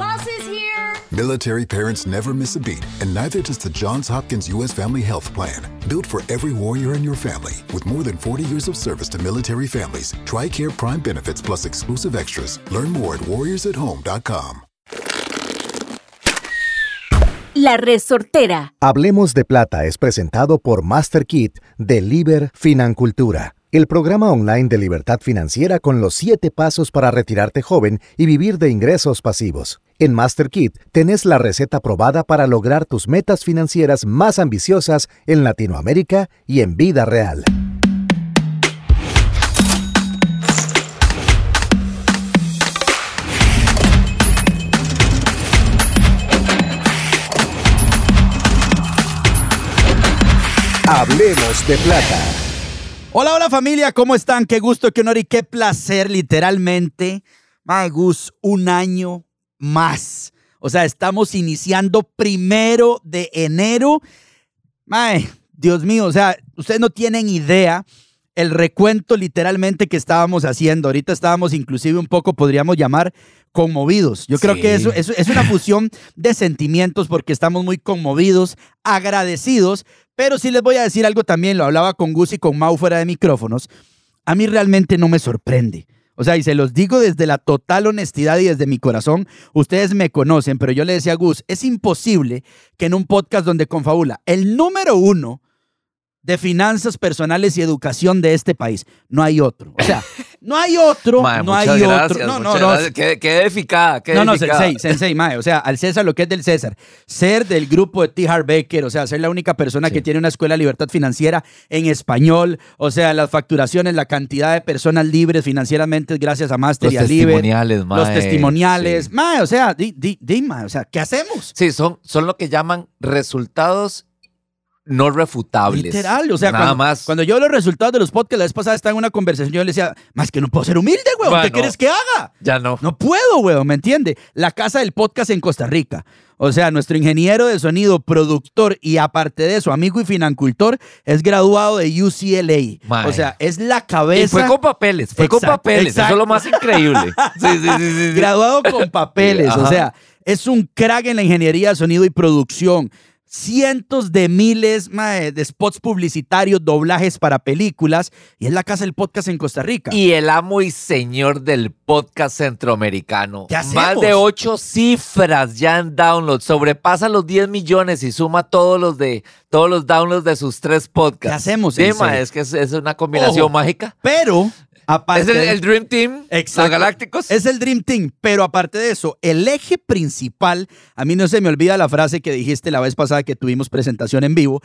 Bus is here. Military parents never miss a beat, and neither does the Johns Hopkins U.S. Family Health Plan. Built for every warrior in your family, with more than 40 years of service to military families, TRICARE Prime benefits plus exclusive extras. Learn more at warriorsathome.com. La resortera. Hablemos de Plata es presentado por MasterKit de Liber Financultura, el programa online de libertad financiera con los 7 pasos para retirarte joven y vivir de ingresos pasivos. En MasterKit tenés la receta probada para lograr tus metas financieras más ambiciosas en Latinoamérica y en vida real. Hablemos de Plata. Hola, hola familia, ¿cómo están? Qué gusto, qué honor y qué placer, literalmente. My Gus, un año más. O sea, estamos iniciando primero de enero. Mae, Dios mío, o sea, ustedes no tienen idea el recuento literalmente que estábamos haciendo. Ahorita estábamos inclusive un poco, podríamos llamar, conmovidos. Yo creo que eso, eso es una fusión de sentimientos porque estamos muy conmovidos, agradecidos, pero sí les voy a decir algo también, lo hablaba con Gus y con Mau fuera de micrófonos. A mí realmente no me sorprende. O sea, y se los digo desde la total honestidad y desde mi corazón, ustedes me conocen, pero yo le decía a Gus, es imposible que en un podcast donde confabula el número uno de finanzas personales y educación de este país, no hay otro. O sea, no hay otro, Mae, no hay gracias, otro. No, no, no. Qué, qué edificada, qué No, no, edificada. Sensei, Sensei, mae. O sea, al César lo que es del César. Ser del grupo de T. Harv Baker, o sea, ser la única persona que tiene una escuela de libertad financiera en español. O sea, las facturaciones, la cantidad de personas libres financieramente gracias a Master Los y a testimoniales, Los mae, testimoniales. sí. Mae, o sea, di, di, di, mae, o sea, ¿qué hacemos? Sí, son, son lo que llaman resultados no refutables. Literal, o sea, Nada cuando, más. cuando yo los resultados de los podcasts, la vez pasada estaba en una conversación, yo le decía, más que no puedo ser humilde, weón, ¿qué quieres que haga? Ya no. No puedo, weón, ¿me entiende? La casa del podcast en Costa Rica. O sea, nuestro ingeniero de sonido, productor y aparte de eso, amigo y financultor, es graduado de UCLA. O sea, es la cabeza. Y fue con papeles, fue con Exacto, papeles. Eso es lo más increíble. Sí, sí, sí, sí, graduado con papeles. O sea, es un crack en la ingeniería de sonido y producción. Cientos de miles mae, de spots publicitarios, doblajes para películas. Y es la casa del podcast en Costa Rica. Y el amo y señor del podcast centroamericano. ¿Qué hacemos? Más de ocho cifras ya en downloads. Sobrepasa los 10 millones y suma todos los de todos los downloads de sus tres podcasts. ¿Qué hacemos, Sí, es que es, es una combinación Ojo. mágica. Pero, aparte. Es el, Dream Team. Exacto. Los Galácticos. Es el Dream Team, pero aparte de eso, el eje principal, a mí no se me olvida la frase que dijiste la vez pasada que tuvimos presentación en vivo,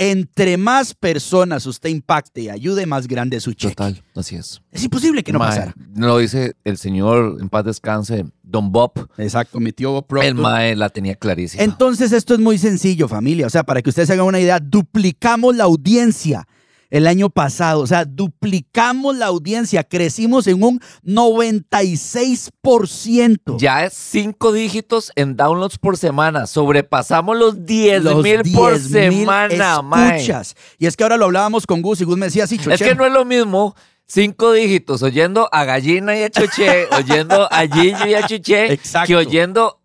entre más personas usted impacte y ayude, más grande es su cheque. Total, así es. Es imposible que no Ma, pasara. Lo dice el señor, en paz descanse, Don Bob. Exacto, mi tío Bob Proctor. El Mae la tenía clarísima. Entonces esto es muy sencillo, familia. O sea, para que ustedes se hagan una idea, duplicamos la audiencia el año pasado. O sea, duplicamos la audiencia. Crecimos en un 96%. Ya es cinco dígitos en downloads por semana. Sobrepasamos los 10 Los mil por 10,000 semana, mae. escuchas. Y es que ahora lo hablábamos con Gus y Gus me decía así, Es que no es lo mismo cinco dígitos oyendo a Gallina y a Chuché, oyendo a Gillo y a Chuché, Exacto. que oyendo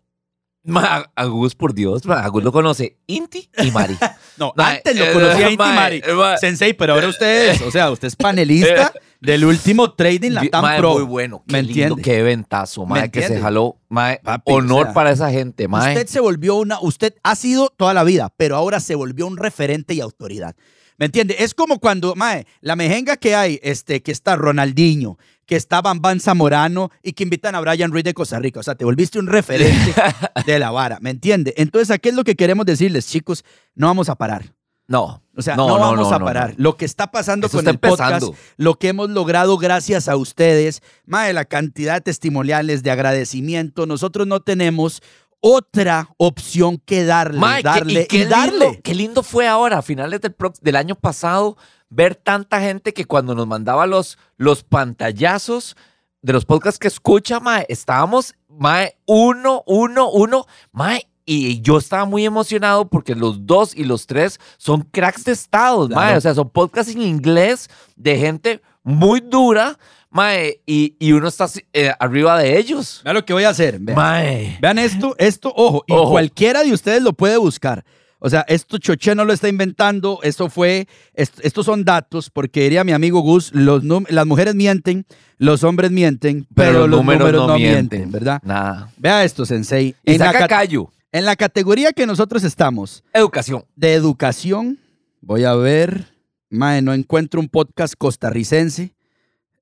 ma, a Gus, por Dios. ma, a Gus lo conoce Inti y Mari. No, Mae, antes lo eh, conocía a mae, Inti Mari. eh. Sensei, pero ahora usted es, o sea, usted es panelista del último Trading Latam Pro. muy bueno. Qué ¿Me lindo, entiende? qué ventazo, ¿Me mae, que se jaló. Mae, honor o sea, para esa gente, mae. Usted se volvió una, usted ha sido toda la vida, pero ahora se volvió un referente y autoridad. ¿Me entiende? Es como cuando, mae, la mejenga que hay, este, que está Ronaldinho, que está Bambán Zamorano y que invitan a Brian Ruiz de Costa Rica. O sea, te volviste un referente de la vara, ¿me entiende? Entonces, aquí es lo que queremos decirles, chicos, no vamos a parar. No. O sea, no, vamos a no, parar. no. Lo que está pasando Eso con está el podcast, empezando. lo que hemos logrado gracias a ustedes, mae, la cantidad de testimoniales, de agradecimiento, nosotros no tenemos otra opción que darle, qué- darle y, qué darle. Lindo, qué lindo fue ahora, a finales del, del año pasado, ver tanta gente que cuando nos mandaba los, los pantallazos de los podcasts que escucha, mae, estábamos, mae, uno, uno, uno, mae, y yo estaba muy emocionado porque los dos y los tres son cracks de estados, mae, o sea, son podcasts en inglés de gente muy dura, Mae, y, y uno está eh, arriba de ellos. Vean lo que voy a hacer. Vean, Mae. Vean esto, esto, ojo, y Ojo. cualquiera de ustedes lo puede buscar. O sea, esto Choché no lo está inventando, esto fue, est- estos son datos, porque diría mi amigo Gus, los las mujeres mienten, los hombres mienten, pero, los números, no mienten, ¿verdad? Nada. Vea esto, Sensei. Y En saca ca- callo. en la categoría que nosotros estamos, Educación. de educación, voy a ver, mae, no encuentro un podcast costarricense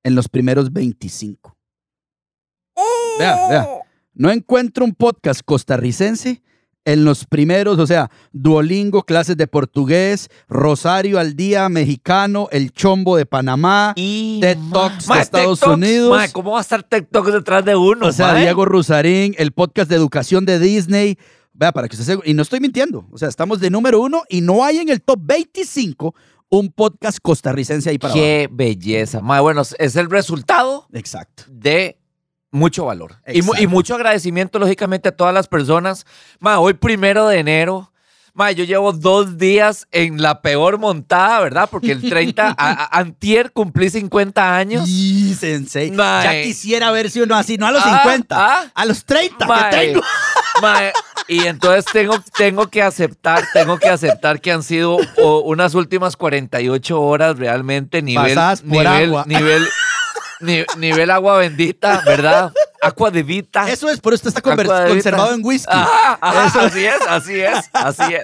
en los primeros 25. Vea, vea. No encuentro un podcast costarricense en los primeros, o sea, Duolingo, clases de portugués, Rosario al día, mexicano, El Chombo de Panamá, Y TED ma- Talks de Estados Unidos. ma, ¿Cómo va a estar TikTok detrás de uno? o sea, ma? Diego Rusarín, el podcast de educación de Disney. Vea, para que usted se... Y no estoy mintiendo, o sea, estamos de número uno y no hay en el top 25 un podcast costarricense ahí para abajo. Qué belleza. Ma, bueno, es el resultado Exacto. de mucho valor. Y, mu- y mucho agradecimiento, lógicamente, a todas las personas. Ma, hoy primero de enero. Ma, yo llevo dos días en la peor montada, ¿verdad? Porque el 30, a- a- antier cumplí 50 años. Y sensei. Mae. Ya quisiera ver si uno así, no a los Ah, 50, ah. a los 30 Mae, que tengo. mae, y entonces tengo, tengo que aceptar, tengo que aceptar que han sido unas últimas 48 horas realmente nivel, Pasadas por nivel, agua. nivel, ni- nivel agua bendita, ¿verdad? Agua de vita. Eso es, por eso está conservado en whisky. Ajá, ajá, Eso. así es, así es, así es.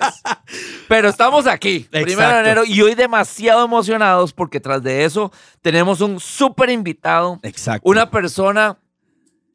Pero estamos aquí, primero de enero, y hoy demasiado emocionados porque tras de eso tenemos un súper invitado, Exacto. una persona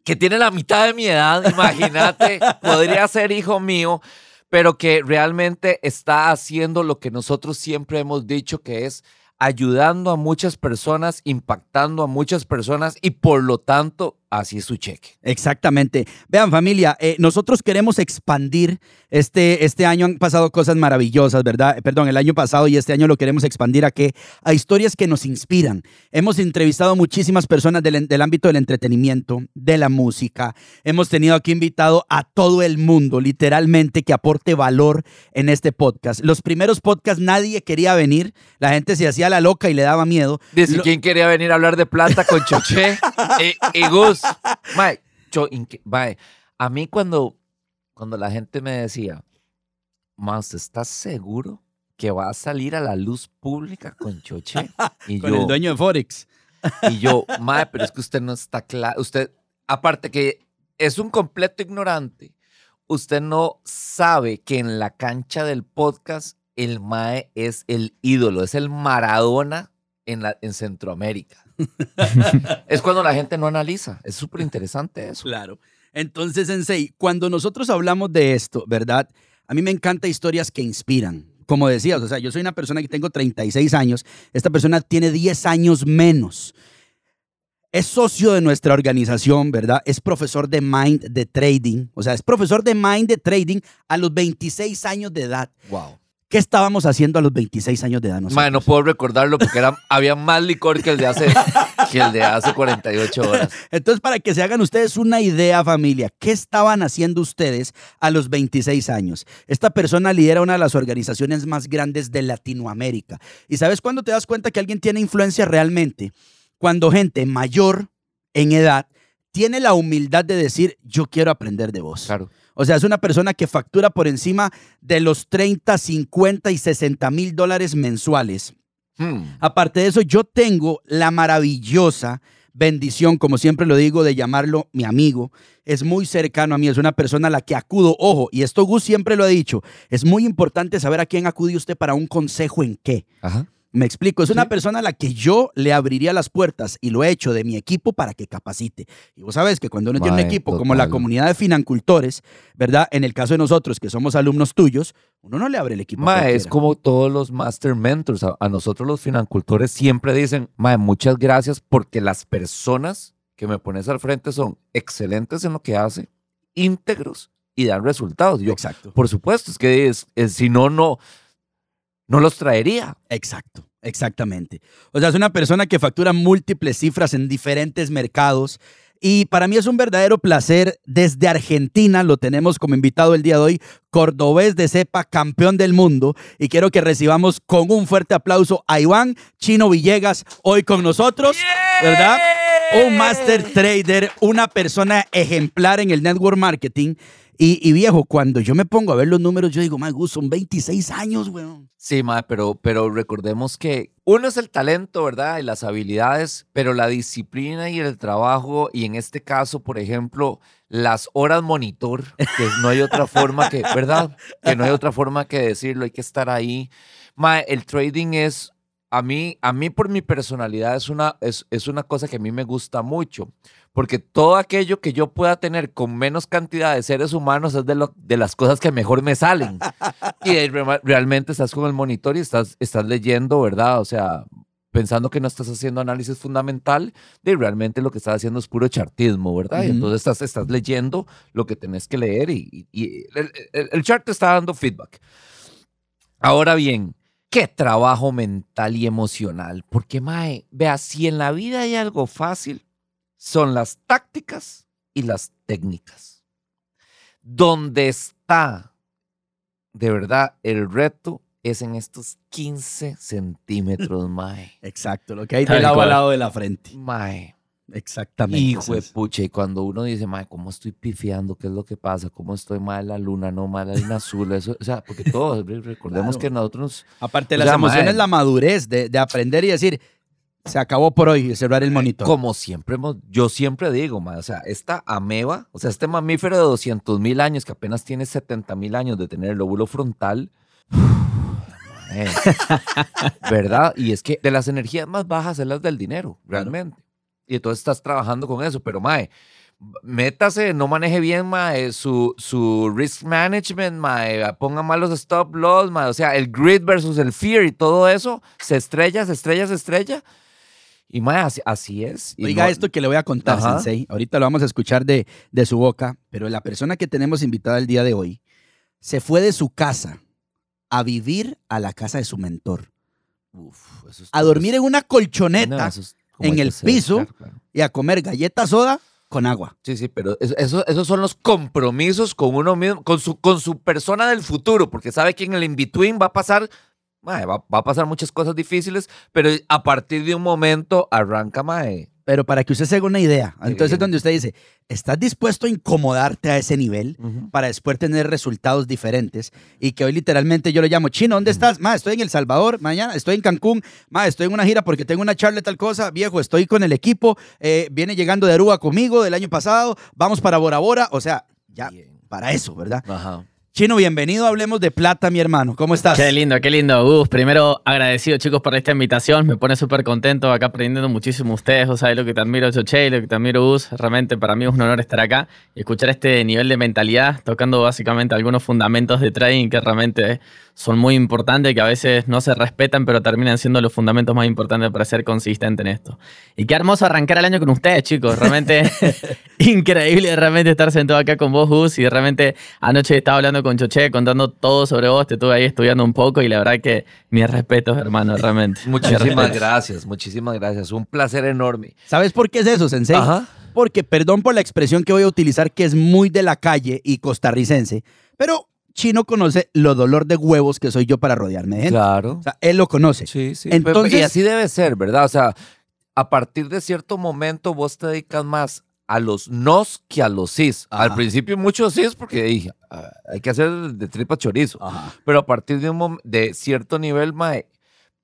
que tiene la mitad de mi edad, imagínate, podría ser hijo mío, pero que realmente está haciendo lo que nosotros siempre hemos dicho que es ayudando a muchas personas, impactando a muchas personas y por lo tanto, así es su cheque. Exactamente. Vean, familia, eh, nosotros queremos expandir. Este, este año han pasado cosas maravillosas, ¿verdad? Eh, Perdón, el año pasado y este año lo queremos expandir a qué? A historias que nos inspiran. Hemos entrevistado a muchísimas personas del, del ámbito del entretenimiento, de la música. Hemos tenido aquí invitado a todo el mundo, literalmente, que aporte valor en este podcast. Los primeros podcasts nadie quería venir. La gente se hacía la loca y le daba miedo. Dice, Lo- ¿quién quería venir a hablar de plata con Choché y, y Gus? Mae, inque- mae, a mí cuando, cuando la gente me decía, Más, ¿estás seguro que va a salir a la luz pública con Choché? Y Con yo, el dueño de Forex. y yo, mae, pero es que usted no está claro. Usted, aparte que es un completo ignorante, usted no sabe que en la cancha del podcast el mae es el ídolo, es el Maradona en, la, en Centroamérica. es cuando la gente no analiza. Es súper interesante eso. Claro. Entonces, Sensei, cuando nosotros hablamos de esto, ¿verdad? A mí me encantan historias que inspiran. Como decías, o sea, yo soy una persona que tengo 36 años, esta persona tiene 10 años menos. Es socio de nuestra organización, ¿verdad? Es profesor de Mind de Trading, o sea, es profesor de Mind de Trading a los 26 años de edad. Wow. ¿Qué estábamos haciendo a los 26 años de edad nosotros? No puedo recordarlo porque era, había más licor que el de hace, que el de hace 48 horas. Entonces, para que se hagan ustedes una idea, familia, ¿qué estaban haciendo ustedes a los 26 años? Esta persona lidera una de las organizaciones más grandes de Latinoamérica. ¿Y sabes cuándo te das cuenta que alguien tiene influencia realmente? Cuando gente mayor en edad tiene la humildad de decir, yo quiero aprender de vos. Claro. O sea, es una persona que factura por encima de los 30, 50 y 60 mil dólares mensuales. Hmm. Aparte de eso, yo tengo la maravillosa bendición, como siempre lo digo, de llamarlo mi amigo. Es muy cercano a mí, es una persona a la que acudo. Ojo, y esto Gus siempre lo ha dicho, es muy importante saber a quién acude usted para un consejo en qué. Ajá. Me explico, es una persona a la que yo le abriría las puertas y lo he hecho de mi equipo para que capacite. Y vos sabes que cuando uno tiene un equipo como la comunidad de financultores, ¿verdad? En el caso de nosotros que somos alumnos tuyos, uno no le abre el equipo. a Mae, es como todos los master mentors. A, a nosotros los financultores siempre dicen, Mae, muchas gracias porque las personas que me pones al frente son excelentes en lo que hace, íntegros y dan resultados. Yo, Exacto. por supuesto, es que es- es- si no, no, no los traería. Exacto, exactamente. O sea, es una persona que factura múltiples cifras en diferentes mercados. Y para mí es un verdadero placer. Desde Argentina lo tenemos como invitado el día de hoy, cordobés de cepa, campeón del mundo. Y quiero que recibamos con un fuerte aplauso a Iván Chino Villegas hoy con nosotros, ¿verdad? un master trader, una persona ejemplar en el network marketing. Y, y viejo, cuando yo me pongo a ver los números, yo digo, my Gus, son 26 años, weón. Sí, mae, pero, pero recordemos que uno es el talento, ¿verdad? Y las habilidades, pero la disciplina y el trabajo, y en este caso, por ejemplo, las horas monitor, que no hay otra forma que, ¿verdad? Que no hay otra forma que decirlo, hay que estar ahí. Mae, el trading es, a mí, a mí por mi personalidad es una, es, es una cosa que a mí me gusta mucho, porque todo aquello que yo pueda tener con menos cantidad de seres humanos es de, lo, de las cosas que mejor me salen. Y re- realmente estás con el monitor y estás, estás leyendo, ¿verdad? O sea, pensando que no estás haciendo análisis fundamental, de realmente lo que estás haciendo es puro chartismo, ¿verdad? Y Ujú. entonces estás, estás leyendo lo que tenés que leer y, y- y el, el- el chart te está dando feedback. Ahora bien, qué trabajo mental y emocional. Porque, Mae, vea, si en la vida hay algo fácil, son las tácticas y las técnicas. Donde está, de verdad, el reto es en estos 15 centímetros, Mae. Exacto, lo que hay Tal de lado a cual. lado de la frente. Mae. Exactamente. Hijo de pucha, y cuando uno dice, mae, ¿cómo estoy pifiando? ¿Qué es lo que pasa? ¿Cómo estoy mal la luna? No, mal la luna azul. Eso, o sea, porque todos, re- recordemos Claro. que nosotros Aparte de las sea, emociones, mae. la madurez de, de aprender y decir, se acabó por hoy y cerrar el monitor. Como siempre hemos, yo siempre digo, ma, o sea, esta ameba, o sea, este mamífero de 200 mil años que apenas tiene 70 mil años de tener el lóbulo frontal, ¿verdad? Y es que de las energías más bajas es las del dinero, realmente. Y entonces estás trabajando con eso, pero mae, métase, no maneje bien mae, su, su risk management, mae, ponga mal los stop loss, mae, o sea, el grid versus el fear y todo eso, se estrella, se estrella, se estrella. Y mae, así, así es. Y Oiga no- esto que le voy a contar, Ajá. Sensei. Ahorita lo vamos a escuchar de, de su boca, pero la persona que tenemos invitada el día de hoy se fue de su casa a vivir a la casa de su mentor, Uf, eso es- a dormir en una colchoneta es en el ser, piso. claro, claro. y a comer galletas soda con agua. Sí, sí, pero eso, eso- esos son los compromisos con uno mismo, con su, con su persona del futuro, porque sabe que en el in-between va a pasar, mae, va, va a pasar muchas cosas difíciles, pero a partir de un momento arranca, mae. Pero para que usted se haga una idea, entonces bien. donde usted dice, ¿estás dispuesto a incomodarte a ese nivel? para después tener resultados diferentes y que hoy literalmente yo le llamo, Chino, ¿dónde estás? Ma, estoy en El Salvador, mañana estoy en Cancún, ma, estoy en una gira porque tengo una charla tal cosa, viejo, estoy con el equipo, eh, viene llegando de Aruba conmigo del año pasado, vamos para Bora Bora, o sea, ya Bien. para eso, ¿verdad? Ajá. Chino, bienvenido, hablemos de plata, mi hermano, ¿cómo estás? Qué lindo, qué lindo. Gus, primero agradecido chicos por esta invitación. Me pone súper contento acá aprendiendo muchísimo ustedes. O sea, lo que te admiro, Choche, lo que te admiro, Gus. Realmente para mí es un honor estar acá y escuchar este nivel de mentalidad, tocando básicamente algunos fundamentos de trading que realmente son muy importantes, que a veces no se respetan, pero terminan siendo los fundamentos más importantes para ser consistente en esto. Y qué hermoso arrancar el año con ustedes, chicos. Realmente increíble realmente estar sentado acá con vos, Gus. Y realmente anoche estaba hablando con Choche, contando todo sobre vos. Te estuve ahí estudiando un poco y la verdad que mis respetos, hermano, realmente. Mis Muchísimas gracias, muchísimas gracias. Un placer enorme. ¿Sabes por qué es eso, Sensei? Ajá. Porque, perdón por la expresión que voy a utilizar, que es muy de la calle y costarricense, pero Chino conoce lo dolor de huevos que soy yo para rodearme de gente. Claro. O sea, él lo conoce. Sí, sí. Entonces- y así debe ser, ¿verdad? O sea, a partir de cierto momento vos te dedicas más a los nos que a los sis. Ajá. Al principio muchos sis porque dije, "Ah, hay que hacer de tripa chorizo. Ajá. Pero a partir de, un de cierto nivel, mae,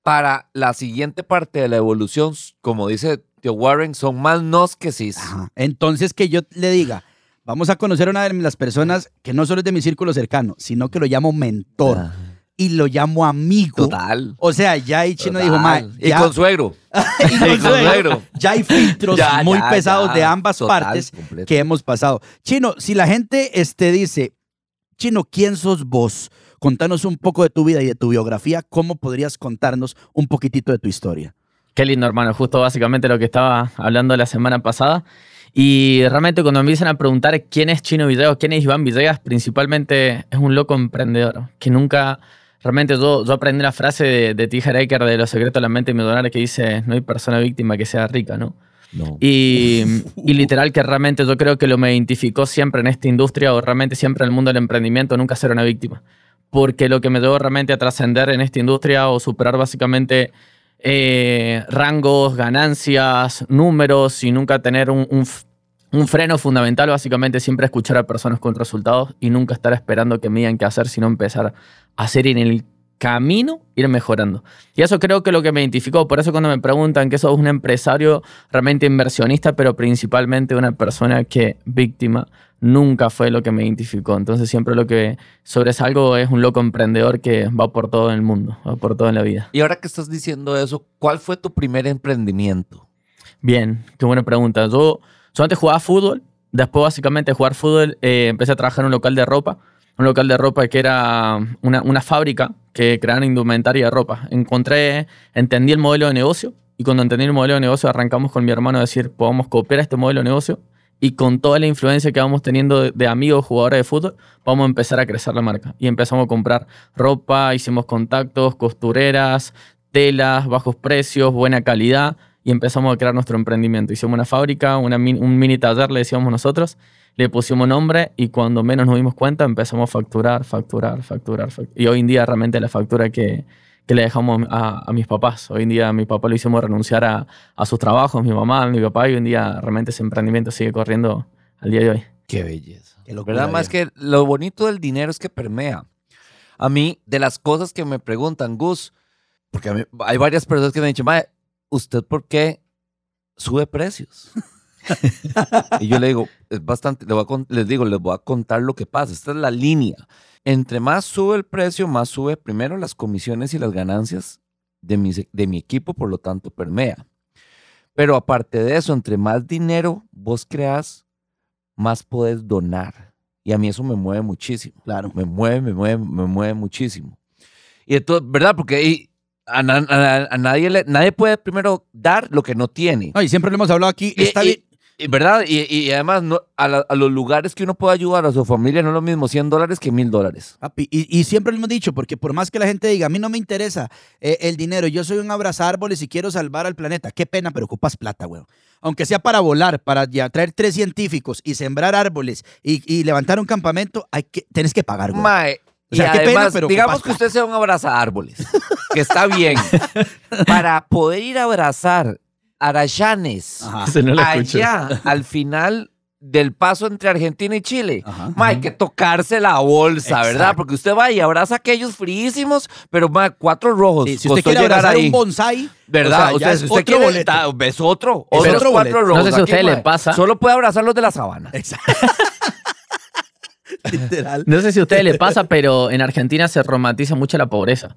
para la siguiente parte de la evolución, como dice Tío Warren, son más nos que. Ajá. Entonces que yo le diga, vamos a conocer a una de las personas que no solo es de mi círculo cercano, sino que lo llamo mentor y lo llamo amigo. Total. O sea, ya ahí Chino total. dijo, mae, Y ya, con suegro. y con y con suegro, suegro. ya hay filtros Ya, muy ya, pesados ya. de ambas Total, partes completo. que hemos pasado. Chino, si la gente este, dice, Chino, ¿quién sos vos? Contanos un poco de tu vida y de tu biografía. ¿Cómo podrías contarnos un poquitito de tu historia? Qué lindo, hermano. Justo básicamente lo que estaba hablando la semana pasada. Y realmente cuando me empiezan a preguntar quién es Chino Villegas, quién es Iván Villegas, principalmente es un loco emprendedor que nunca... Realmente yo, yo aprendí la frase de, de T. Harv Eker de Los secretos de la mente millonaria que dice, no hay persona víctima que sea rica, ¿no? No. Y, y literal que realmente yo creo que lo me identificó siempre en esta industria o realmente siempre en el mundo del emprendimiento, nunca ser una víctima. Porque lo que me llevó realmente a trascender en esta industria o superar básicamente eh, rangos, ganancias, números y nunca tener un, un un freno fundamental, básicamente siempre escuchar a personas con resultados y nunca estar esperando que me digan qué hacer, sino empezar hacer en el camino, ir mejorando. Y eso creo que es lo que me identificó. Por eso cuando me preguntan que sos un empresario realmente inversionista, pero principalmente una persona que víctima, nunca fue lo que me identificó. Entonces siempre lo que sobresalgo es un loco emprendedor que va por todo el mundo, va por todo en la vida. Y ahora que estás diciendo eso, ¿cuál fue tu primer emprendimiento? Bien, qué buena pregunta. Yo, yo antes jugaba fútbol, después básicamente de jugar fútbol eh, empecé a trabajar en un local de ropa, un local de ropa que era una, una fábrica que creaban indumentaria de ropa. Encontré, entendí el modelo de negocio y cuando entendí el modelo de negocio arrancamos con mi hermano a decir, podemos copiar este modelo de negocio y con toda la influencia que vamos teniendo de, de amigos jugadores de fútbol, vamos a empezar a crecer la marca. Y empezamos a comprar ropa, hicimos contactos, costureras, telas, bajos precios, buena calidad y empezamos a crear nuestro emprendimiento. Hicimos una fábrica, una min- un mini taller, le decíamos nosotros, le pusimos nombre y cuando menos nos dimos cuenta empezamos a facturar, facturar, facturar. fac- Y hoy en día realmente la factura que, que le dejamos a, a mis papás. Hoy en día a mi papá lo hicimos renunciar a, a sus trabajos, mi mamá, mi papá, y hoy en día realmente ese emprendimiento sigue corriendo al día de hoy. Qué belleza. Qué locura, ¿Verdad? Más que lo bonito del dinero es que permea. A mí, de las cosas que me preguntan, Gus, porque a mí- hay varias personas que me han dicho, "Mae, ¿usted por qué sube precios? y yo le digo, es bastante, le voy a les digo, les voy a contar lo que pasa. Esta es la línea. Entre más sube el precio, más sube primero las comisiones y las ganancias de mi, de mi equipo, por lo tanto, permea. Pero aparte de eso, entre más dinero vos creas, más puedes donar. Y a mí eso me mueve muchísimo. Claro. Me mueve, me mueve, me mueve muchísimo. Y entonces, ¿verdad? Porque a, na- a- a nadie, le- nadie puede primero dar lo que no tiene. No, y siempre lo hemos hablado aquí. Y- Está y- bien. y, ¿Verdad? Y, y además, no- a, la- a los lugares que uno puede ayudar a su familia no es lo mismo 100 dólares que 1000 dólares. Papi, y, siempre lo hemos dicho, porque por más que la gente diga, a mí no me interesa eh, el dinero, yo soy un abrazárboles y quiero salvar al planeta, qué pena, pero ocupas plata, weón. Aunque sea para volar, para ya traer tres científicos y sembrar árboles y, y levantar un campamento, hay que, tienes que pagar, weón. Mae, O sea, y qué pena, además, pero digamos que usted sea un árboles, que está bien. Para poder ir a abrazar arayanes Ajá. No lo escucho. allá, al final del paso entre Argentina y Chile, Ajá. ma, hay que tocarse la bolsa, ¿verdad? Exacto. Porque usted va y abraza a aquellos fríísimos, pero ma, cuatro rojos. Sí, si usted quiere llegar abrazar ahí. un bonsai, ¿Verdad? o sea, usted, usted otro quiere, boleto. da- es otro. Otros otro cuatro boleto. rojos. No sé si a ma, les pasa. Solo puede abrazar los de la sabana. Exacto. Literal. No sé si a ustedes les pasa, pero en Argentina se romantiza mucho la pobreza.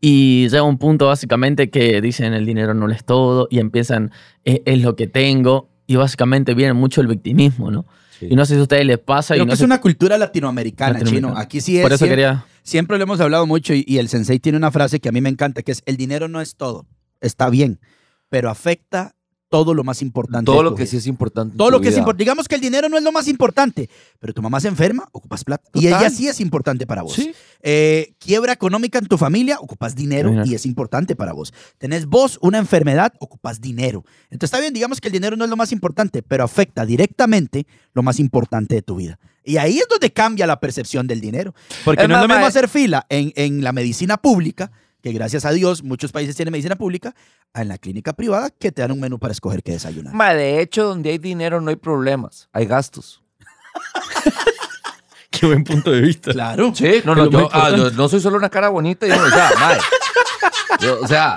Y llega un punto básicamente que dicen el dinero no lo es todo y empiezan, es, es lo que tengo. Y básicamente viene mucho el victimismo, ¿no? Y no sé si a ustedes les pasa. Creo y no que es una cultura latinoamericana, Latinoamericana. chino. Aquí sí es. Por eso siempre, quería... siempre lo hemos hablado mucho y, y el sensei tiene una frase que a mí me encanta, que es, el dinero no es todo. Está bien, pero afecta todo lo más importante. Todo lo que sí es importante. Todo lo que es importante. Digamos que el dinero no es lo más importante, pero tu mamá se enferma, ocupas plata. Y ella sí es importante para vos. Sí. Eh, quiebra económica en tu familia, ocupas dinero y es importante para vos. Tenés vos una enfermedad, ocupas dinero. Entonces está bien, digamos que el dinero no es lo más importante, pero afecta directamente lo más importante de tu vida. Y ahí es donde cambia la percepción del dinero. Porque Es no es lo mismo hacer fila en, en la medicina pública, que gracias a Dios muchos países tienen medicina pública, en la clínica privada que te dan un menú para escoger qué desayunar. Ma, de hecho, donde hay dinero no hay problemas, hay gastos. Qué buen punto de vista. Claro. Sí, no, no, yo, ah, yo no soy solo una cara bonita, yo, o sea, mae. Yo, o sea,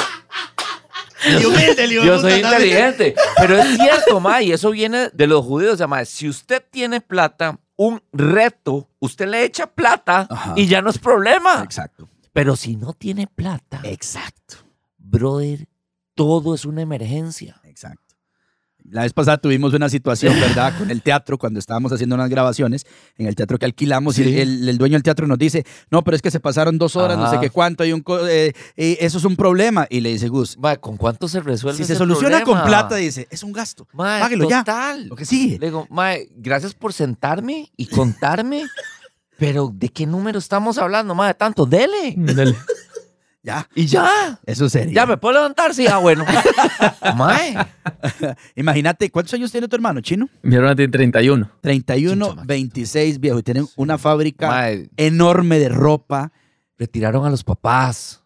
Y humilde, le digo, yo puta, soy inteligente, pero es cierto, mae, y eso viene de los judíos, o sea, mae, si usted tiene plata, un reto, usted le echa plata Ajá. y ya no es problema. Exacto. Pero si no tiene plata, Exacto. brother, todo es una emergencia. Exacto. La vez pasada tuvimos una situación, ¿verdad? Con el teatro, cuando estábamos haciendo unas grabaciones en el teatro que alquilamos, y el, el dueño del teatro nos dice, no, pero es que se pasaron dos horas, no sé qué cuánto, hay un eh, y eso es un problema. Y le dice Gus, Mae, ¿con cuánto se resuelve si se soluciona con plata, dice, es un gasto. Mae, Páguelo ya. total. Lo que sigue. Le digo, mae, gracias por sentarme y contarme, pero ¿de qué número estamos hablando, mae? Tanto, dele. Dale. Ya, Y ya. eso sería. Ya me puedo levantar, sí, ah, bueno. mae. Imagínate, ¿cuántos años tiene tu hermano, Chino? Mi hermano tiene 31. 31, Chincha, man. 26, viejo, y tienen una fábrica Mae, enorme de ropa. retiraron a los papás.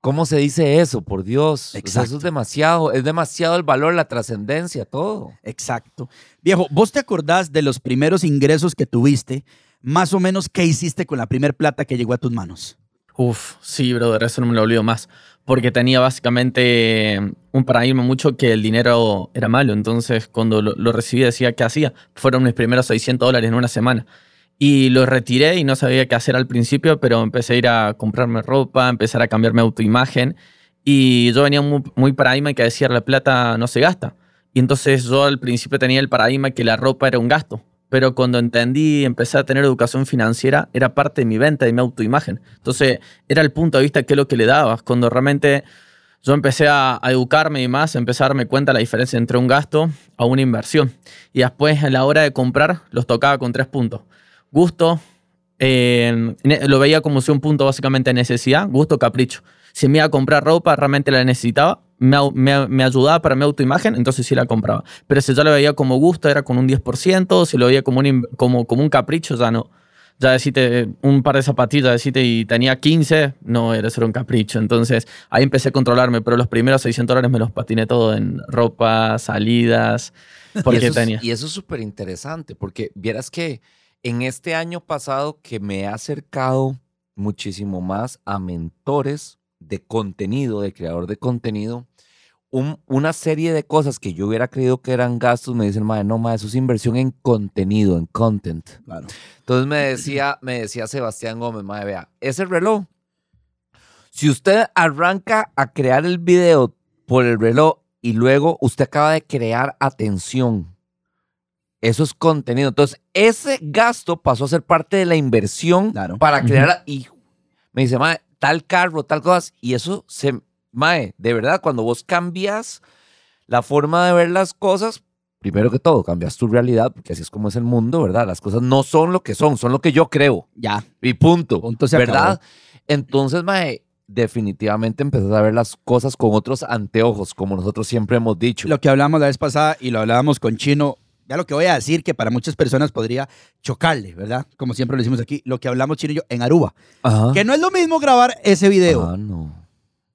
¿Cómo se dice eso? Por Dios. O sea, Exacto. eso es demasiado, es demasiado el valor, la trascendencia, todo. Exacto. Viejo, ¿vos te acordás de los primeros ingresos que tuviste? Más o menos, ¿qué hiciste con la primer plata que llegó a tus manos? Uf, sí, brother, eso no me lo olvido más. Porque tenía básicamente eh, un paradigma mucho que el dinero era malo. Entonces, cuando lo, recibí, decía, ¿qué hacía? Fueron mis primeros 600 dólares en una semana. Y los retiré y no sabía qué hacer al principio, pero empecé a ir a comprarme ropa, empezar a cambiar mi autoimagen. Y yo venía muy, muy paradigma que decía, la plata no se gasta. Y entonces yo al principio tenía el paradigma que la ropa era un gasto. Pero cuando entendí, empecé a tener educación financiera, era parte de mi venta, de mi autoimagen. Entonces, era el punto de vista que es lo que le dabas. Cuando realmente yo empecé a, educarme y más, empecé a darme cuenta la diferencia entre un gasto a una inversión. Y después, a la hora de comprar, los tocaba con tres puntos. Gusto, eh, lo veía como si un punto básicamente de necesidad, gusto, capricho. Si me iba a comprar ropa, realmente la necesitaba, me, me- me ayudaba para mi autoimagen, entonces sí la compraba. Pero si yo lo veía como gusto, era con un 10%, si lo veía como un, como, como un capricho, ya no. Ya decirte un par de zapatillas, decirte y tenía 15, no, era solo un capricho. Entonces ahí empecé a controlarme, pero los primeros 600 dólares me los patiné todo en ropa, salidas, y porque eso es- tenía. y eso es súper interesante, porque vieras que en este año pasado que me he acercado muchísimo más a mentores de contenido, de creador de contenido, un- una serie de cosas que yo hubiera creído que eran gastos, me dicen, madre, no, madre, eso es inversión en contenido, en content. Claro. Entonces me decía, me decía Sebastián Gómez, madre, vea, ese reloj, si usted arranca a crear el video por el reloj y luego usted acaba de crear atención, eso es contenido. Entonces, ese gasto pasó a ser parte de la inversión Claro. para crear. Y me dice, mae, tal carro, tal cosas. Y eso se. Mae, de verdad, cuando vos cambias la forma de ver las cosas, primero que todo, cambias tu realidad, porque así es como es el mundo, ¿verdad? Las cosas no son lo que son, son lo que yo creo. Ya. Y punto. Punto se ¿Verdad? acabó. Entonces, mae, definitivamente empezás a ver las cosas con otros anteojos, como nosotros siempre hemos dicho. Lo que hablamos la vez pasada y lo hablábamos con Chino, ya lo que voy a decir que para muchas personas podría chocarle, ¿verdad? Como siempre lo decimos aquí, lo que hablamos Chino y yo en Aruba. Ajá. Que no es lo mismo grabar ese video Ah, no.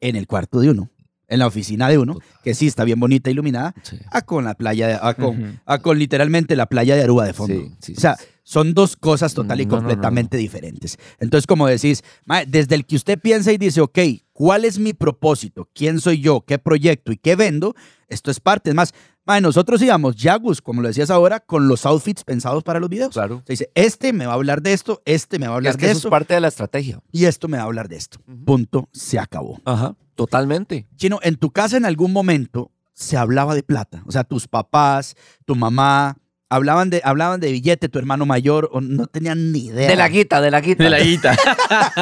en el cuarto de uno, en la oficina de uno, que sí está bien bonita, iluminada, Sí. a con la playa, de, a, con, Ujú. a con literalmente la playa de Aruba de fondo. Sí, sí, o sea, son dos cosas total y No, no, no, no. completamente diferentes. Entonces, como decís, desde el que usted piensa y dice, ok, ¿cuál es mi propósito? ¿Quién soy yo? ¿Qué proyecto? ¿Y qué vendo? Esto es parte. Es más, nosotros íbamos, Jagus, como lo decías ahora, con los outfits pensados para los videos. Claro. O sea, dice, este me va a hablar de esto, este me va a hablar Es que de eso esto, es parte de la estrategia. y esto me va a hablar de esto. Punto, se acabó. Ajá. Totalmente. Chino, en tu casa en algún momento se hablaba de plata. O sea, tus papás, tu mamá, hablaban de, hablaban de billete, tu hermano mayor, o no tenían ni idea. De la guita, de la guita. De la guita.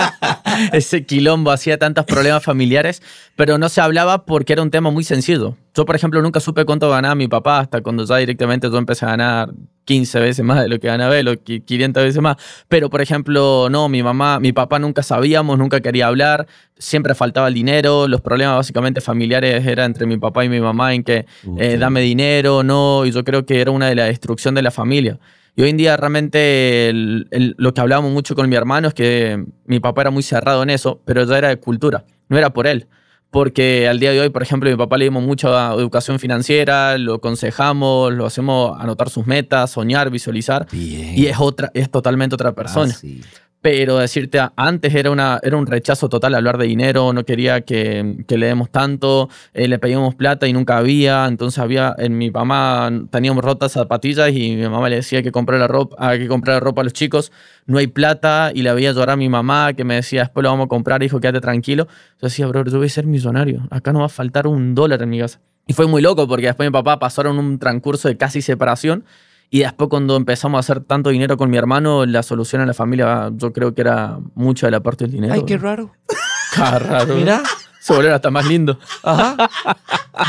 Ese quilombo hacía tantos problemas familiares, pero no se hablaba porque era un tema muy sencillo. Yo, por ejemplo, nunca supe cuánto ganaba mi papá hasta cuando ya directamente yo empecé a ganar 15 veces más de lo que ganaba él, o qui- 500 veces más. Pero, por ejemplo, no, mi mamá, mi papá nunca sabíamos, nunca quería hablar, siempre faltaba el dinero, los problemas básicamente familiares eran entre mi papá y mi mamá en que eh, dame dinero, no, y yo creo que era una de la destrucción de la familia. Y hoy en día realmente el- el- lo que hablábamos mucho con mi hermano es que mi papá era muy cerrado en eso, pero ya era de cultura, no era por él. Porque al día de hoy, por ejemplo, a mi papá le dimos mucha educación financiera, lo aconsejamos, lo hacemos anotar sus metas, soñar, visualizar. Bien. Y es otra, es totalmente otra persona. Ah, sí. Pero decirte, antes era, una, era un rechazo total hablar de dinero, no quería que, le demos tanto, eh, le pedíamos plata y nunca había, entonces había, en mi mamá teníamos rotas zapatillas y mi mamá le decía que comprar la ropa, hay que comprar ropa a los chicos, no hay plata y le veía llorar a mi mamá que me decía, después lo vamos a comprar, hijo, quédate tranquilo. Yo decía, bro, yo voy a ser millonario, acá no va a faltar un dólar en mi casa. Y fue muy loco porque después mi papá pasaron un transcurso de casi separación y después cuando empezamos a hacer tanto dinero con mi hermano, la solución a la familia yo creo que era mucho de la parte del dinero. Ay, qué raro. Qué raro. Mira. Se volvió hasta más lindo. Ajá.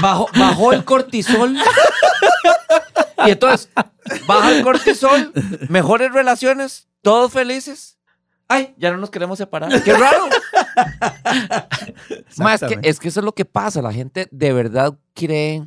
Bajó, bajó el cortisol. Y entonces, baja el cortisol, mejores relaciones, todos felices. Ay, ya no nos queremos separar. ¡Qué raro! Ma, es, que, es que eso es lo que pasa. La gente de verdad cree.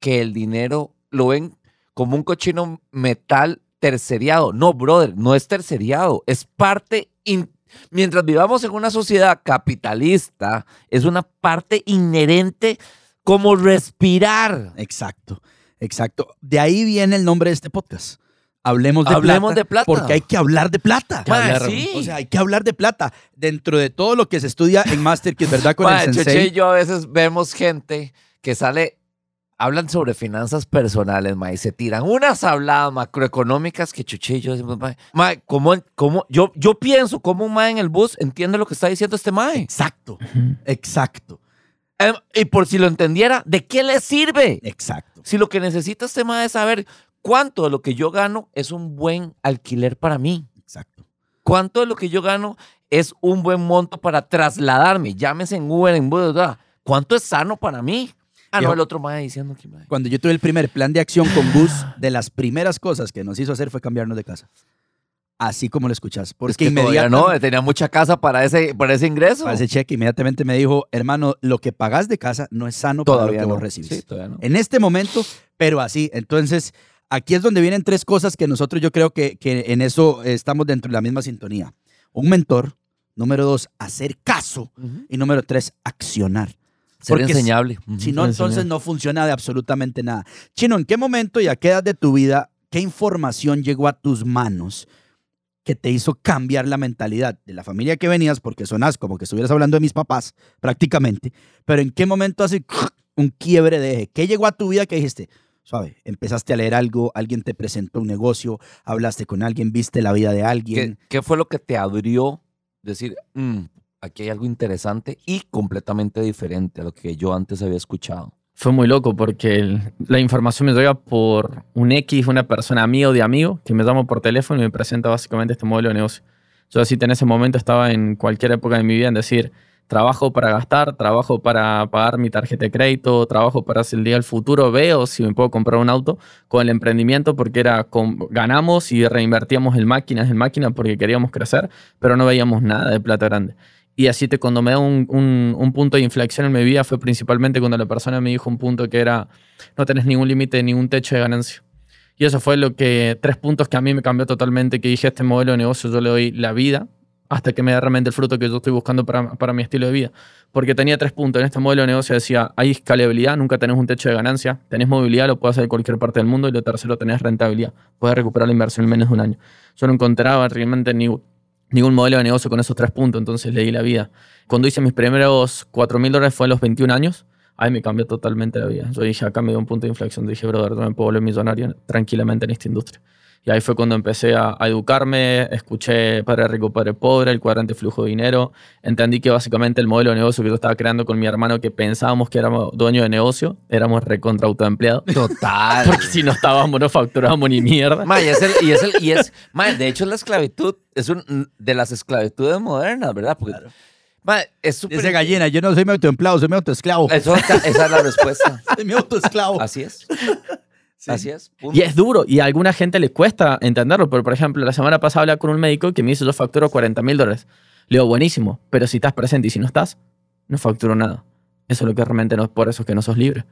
Que el dinero lo ven como un cochino metal terceriado. No, brother, no es terceriado, es parte in- Mientras vivamos en una sociedad capitalista, es una parte inherente como respirar. Exacto, exacto. De ahí viene el nombre de este podcast. Hablemos de Hablemos plata. de plata. Porque hay que hablar de plata. que hablar. sí. O sea, hay que hablar de plata. Dentro de todo lo que se estudia en Master, que es verdad con el sensei. y yo a veces vemos gente que sale, hablan sobre finanzas personales, ma, y se tiran unas habladas macroeconómicas que decimos, ma, ma, ¿cómo, cómo- yo, yo pienso cómo un ma en el bus entiende lo que está diciendo este mae. Exacto, exacto, Em, y por si lo entendiera, ¿de qué le sirve? exacto. Si lo que necesita este mae es saber cuánto de lo que yo gano es un buen alquiler para mí. Exacto. ¿Cuánto de lo que yo gano es un buen monto para trasladarme? Llámese en Uber, en Uber. ¿Cuánto es sano para mí? Ah, no, el otro mae diciendo que mae. Cuando yo tuve el primer plan de acción con Gus, de las primeras cosas que nos hizo hacer fue cambiarnos de casa. Así como lo escuchas. Porque Es que inmediatamente, no, tenía mucha casa para ese, para ese ingreso. para ese cheque, inmediatamente me dijo, hermano, lo que pagas de casa no es sano para todavía lo que no. vos recibes. Sí, todavía no. En este momento, pero así. Entonces, aquí es donde vienen tres cosas que nosotros yo creo que, que en eso estamos dentro de la misma sintonía. Un mentor. Número dos, hacer caso. Ujú. Y número tres, accionar. Ser Porque enseñable. Si no, entonces no funciona de absolutamente nada. Chino, ¿en qué momento y a qué edad de tu vida, qué información llegó a tus manos que te hizo cambiar la mentalidad de la familia que venías? Porque sonas como que estuvieras hablando de mis papás, prácticamente. Pero ¿en qué momento hace un quiebre de eje? ¿Qué llegó a tu vida que dijiste? Suave, empezaste a leer algo, alguien te presentó un negocio, hablaste con alguien, viste la vida de ¿Qué, alguien. qué fue lo que te abrió decir, "Mm, aquí hay algo interesante y completamente diferente a lo que yo antes había escuchado? Fue muy loco porque el- la información me llega por un X, una persona amigo de amigo, que me llama por teléfono y me presenta básicamente este modelo de negocio. Yo así en ese momento estaba en cualquier época de mi vida en decir, trabajo para gastar, trabajo para pagar mi tarjeta de crédito, trabajo para hacer el día del futuro, veo si me puedo comprar un auto con el emprendimiento porque era con- ganamos y reinvertíamos en máquinas, en máquinas porque queríamos crecer, pero no veíamos nada de plata grande. Y así te, cuando me da un, un- un punto de inflexión en mi vida fue principalmente cuando la persona me dijo un punto que era, no tenés ningún límite, ningún techo de ganancia. Y eso fue lo que, tres puntos que a mí me cambió totalmente, que dije, este modelo de negocio yo le doy la vida hasta que me dé realmente el fruto que yo estoy buscando para, para mi estilo de vida. Porque tenía tres puntos. En este modelo de negocio decía, hay escalabilidad, nunca tenés un techo de ganancia, tenés movilidad, lo puedes hacer en cualquier parte del mundo, y lo tercero, tenés rentabilidad, puedes recuperar la inversión en menos de un año. Yo no encontraba realmente ningún, ningún modelo de negocio con esos tres puntos, entonces le di la vida. Cuando hice mis primeros 4 mil dólares fue a los 21 años, ahí me cambió totalmente la vida. Yo dije, acá me dio un punto de inflexión, dije, brother, yo me puedo volver millonario tranquilamente en esta industria. Y ahí fue cuando empecé a, a educarme, escuché Padre Rico, Padre Pobre, el cuadrante flujo de dinero, entendí que básicamente el modelo de negocio que yo estaba creando con mi hermano, que pensábamos que éramos dueños de negocio, éramos recontra autoempleados. Total. Porque si no estábamos, no facturábamos ni mierda. Ma, y es el, y es el, y es, ma, de hecho la esclavitud es un, de las esclavitudes modernas, ¿verdad? Porque, ma, es súper... Dice gallina, yo no soy mi autoempleado, soy mi autoesclavo. Eso esa es la respuesta. Soy mi autoesclavo. Así es. Así es. punto. Y es duro, y a alguna gente le cuesta entenderlo, pero por ejemplo, la semana pasada hablé con un médico que me dice, yo facturo 40 mil dólares. Le digo, buenísimo, pero si estás presente y si no estás, no facturo nada. Eso es lo que realmente no es por eso es que no sos libre.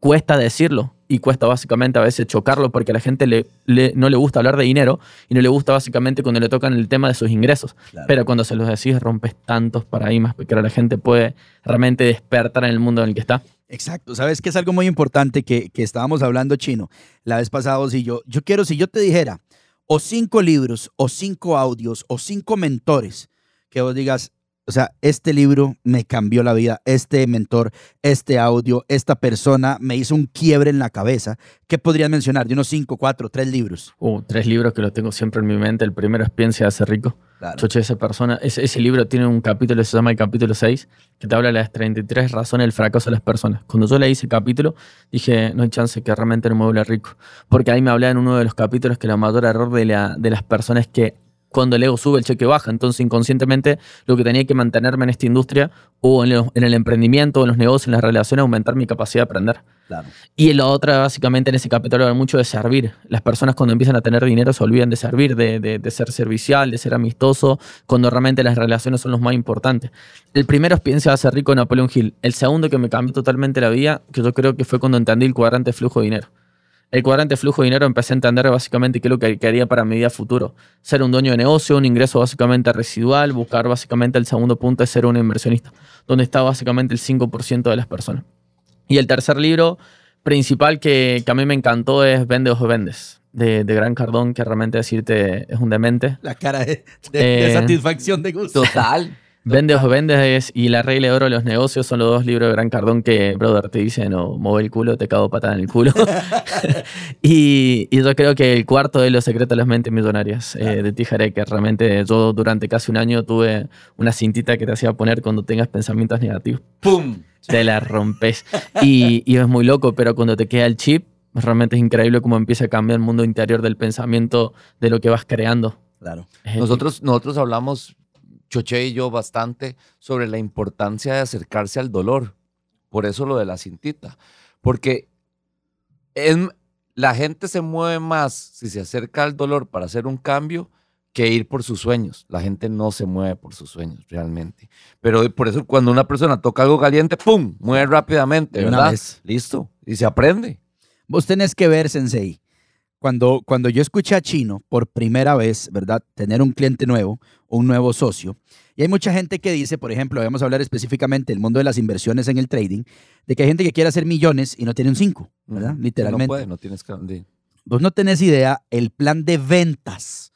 Cuesta decirlo y cuesta básicamente a veces chocarlo porque a la gente le, le- no le gusta hablar de dinero y no le gusta básicamente cuando le tocan el tema de sus ingresos. Claro. Pero cuando se los decís rompes tantos paradigmas porque ahora la gente puede realmente despertar en el mundo en el que está. Exacto, sabes que es algo muy importante que, que estábamos hablando chino la vez pasada, si yo, yo quiero, si yo te dijera o cinco libros, o cinco audios, o cinco mentores que vos digas, o sea, este libro me cambió la vida, este mentor, este audio, esta persona me hizo un quiebre en la cabeza. ¿Qué podrías mencionar? De unos cinco, cuatro, tres libros. Uh, tres libros que los tengo siempre en mi mente. El primero es Piensa y hace rico. Claro. Choche, esa persona. Ese, ese libro tiene un capítulo, se llama el capítulo 6, que te habla de las 33 razones del fracaso de las personas. Cuando yo leí ese capítulo, dije, no hay chance que realmente no me vuelva rico. Porque ahí me hablaba en uno de los capítulos que el mayor error de, la, de las personas es que cuando el ego sube, el cheque baja. Entonces, inconscientemente, lo que tenía que mantenerme en esta industria o en, lo- en el emprendimiento, en los negocios, en las relaciones, aumentar mi capacidad de aprender. Claro. Y la otra, básicamente, en ese capítulo habla mucho de servir. Las personas cuando empiezan a tener dinero se olvidan de servir, de, de- de ser servicial, de ser amistoso, cuando realmente las relaciones son los más importantes. El primero es Piensa hacer rico de Napoleon Hill. El segundo que me cambió totalmente la vida, que yo creo que fue cuando entendí el cuadrante flujo de dinero. El cuadrante flujo de dinero empecé a entender básicamente qué es lo que quería para mi vida futuro. Ser un dueño de negocio, un ingreso básicamente residual, buscar básicamente el segundo punto es ser un inversionista, donde está básicamente el 5% de las personas. Y el tercer libro principal que, que a mí me encantó es Vende o Vendes, de, de Gran Cardón, que realmente decirte es un demente. La cara de, de- de Eh, satisfacción de gusto. Total. Vende o vendes y la regla de oro de los negocios son los dos libros de Gran Cardón que, brother, te dicen o mueve el culo, te cago patada en el culo. y, y yo creo que el cuarto de los secretos de las mentes millonarias eh, de Tijaré, que realmente yo durante casi un año tuve una cintita que te hacía poner cuando tengas pensamientos negativos. ¡Pum! Te la rompes. Y, y es muy loco, pero cuando te queda el chip, realmente es increíble cómo empieza a cambiar el mundo interior del pensamiento de lo que vas creando. Claro. Es Nosotros, nosotros hablamos, Choche y yo, bastante sobre la importancia de acercarse al dolor. Por eso lo de la cintita. Porque es- la gente se mueve más si se acerca al dolor para hacer un cambio que ir por sus sueños. La gente no se mueve por sus sueños realmente. Pero por eso cuando una persona toca algo caliente, ¡pum! Mueve rápidamente, una ¿verdad? vez. Listo. Y se aprende. Vos tenés que ver, Sensei, cuando, cuando yo escuché a Chino por primera vez, ¿verdad? Tener un cliente nuevo, un nuevo socio. Y hay mucha gente que dice, por ejemplo, vamos a hablar específicamente del mundo de las inversiones en el trading, de que hay gente que quiere hacer millones y no tiene un 5, ¿verdad? Literalmente. No puede, no tienes. Vos no tenés idea el plan de ventas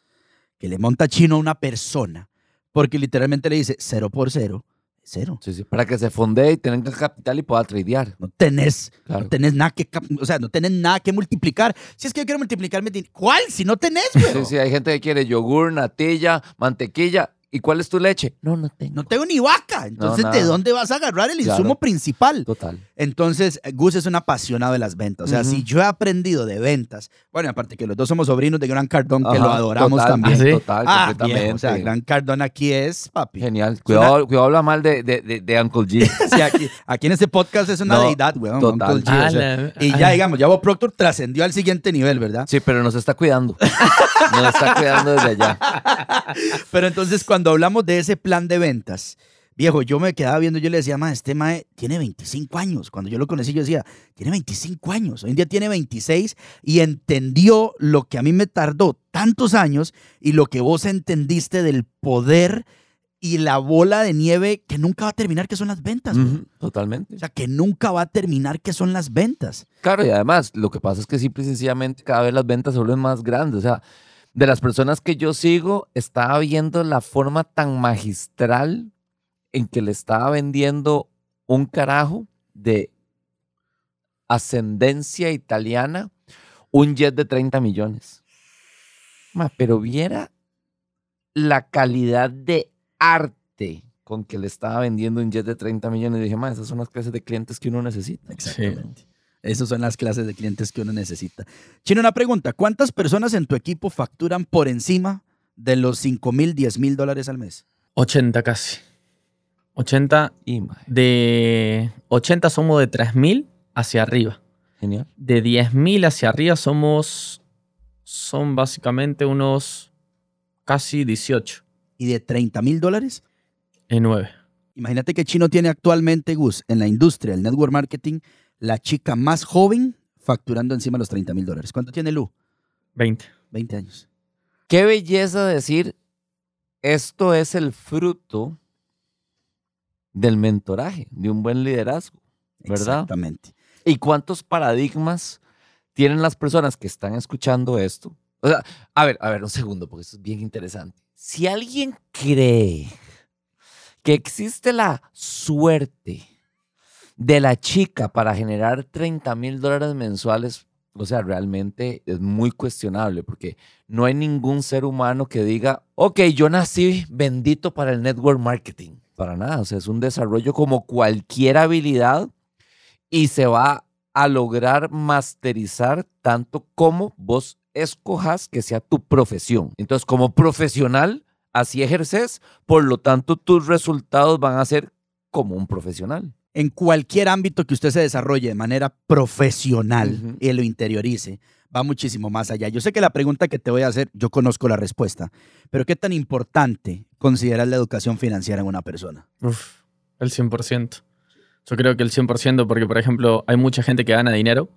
que le monta Chino a una persona, porque literalmente le dice cero por cero, cero. Sí, sí, para que se fondee y tenga el capital y pueda tradear. No tenés, Claro. no tenés nada que, o sea, no tenés nada que multiplicar. Si es que yo quiero multiplicar mi dinero, ¿cuál? Si no tenés, güey. Sí, sí, hay gente que quiere yogur, natilla, mantequilla. ¿Y cuál es tu leche? No, no tengo. No tengo ni vaca. Entonces, ¿de dónde vas a agarrar el Claro. insumo principal? Total. Entonces, Gus es un apasionado de las ventas. O sea, si yo he aprendido de ventas, bueno, aparte que los dos somos sobrinos de Gran Cardón, que Ajá, lo adoramos total, también. ¿Ah, sí? Total, Ah, completamente. o sea, Gran Cardón aquí es, papi. Genial. Cuidado, cuidado habla mal de, de, de, de Uncle G. Sí, aquí, aquí en este podcast es una No, deidad, weón. total. Uncle G, o sea, la- y ya, digamos, ya Bob Proctor trascendió al siguiente nivel, ¿verdad? Sí, pero nos está cuidando. Nos está cuidando desde allá. Pero entonces, cuando hablamos de ese plan de ventas, viejo, yo me quedaba viendo, yo le decía, ma, este mae tiene 25 años. Cuando yo lo conocí, yo decía, tiene 25 años. Hoy en día tiene 26 y entendió lo que a mí me tardó tantos años y lo que vos entendiste del poder y la bola de nieve que nunca va a terminar, que son las ventas. güey. Ujú, Totalmente. O sea, que nunca va a terminar, que son las ventas. Claro, y además, lo que pasa es que simple y sencillamente cada vez las ventas se vuelven más grandes. O sea, de las personas que yo sigo, estaba viendo la forma tan magistral en que le estaba vendiendo un carajo de ascendencia italiana un jet de 30 millones. Ma, pero viera la calidad de arte con que le estaba vendiendo un jet de 30 millones. Y dije, ma, esas son las clases de clientes que uno necesita. Exactamente. Esas son las clases de clientes que uno necesita. Chino, una pregunta. ¿Cuántas personas en tu equipo facturan por encima de los 5 mil, 10 mil dólares al mes? 80 casi. 80 Y, de 80 somos de 3000 hacia arriba. genial. De 10.000 hacia arriba somos son básicamente unos casi 18 ¿Y de 30 mil dólares? en 9. Imagínate que Chino tiene actualmente, Gus, en la industria del network marketing, la chica más joven facturando encima de los 30 mil dólares. ¿Cuánto tiene Lu? 20. 20 años. Qué belleza decir, esto es el fruto del mentoraje, de un buen liderazgo, ¿verdad? Exactamente. ¿Y cuántos paradigmas tienen las personas que están escuchando esto O sea, a ver, a ver, un segundo, porque esto es bien interesante. Si alguien cree que existe la suerte de la chica para generar 30 mil dólares mensuales, o sea, realmente es muy cuestionable porque no hay ningún ser humano que diga, ok, yo nací bendito para el network marketing. Para nada, o sea, es un desarrollo como cualquier habilidad y se va a lograr masterizar tanto como vos escojas que sea tu profesión. Entonces, como profesional, así ejerces, por lo tanto, tus resultados van a ser como un profesional. En cualquier ámbito que usted se desarrolle de manera profesional y lo interiorice, va muchísimo más allá. Yo sé que la pregunta que te voy a hacer, yo conozco la respuesta, pero ¿qué tan importante consideras la educación financiera en una persona? Uf, el 100%. Yo creo que el 100% porque, por ejemplo, hay mucha gente que gana dinero,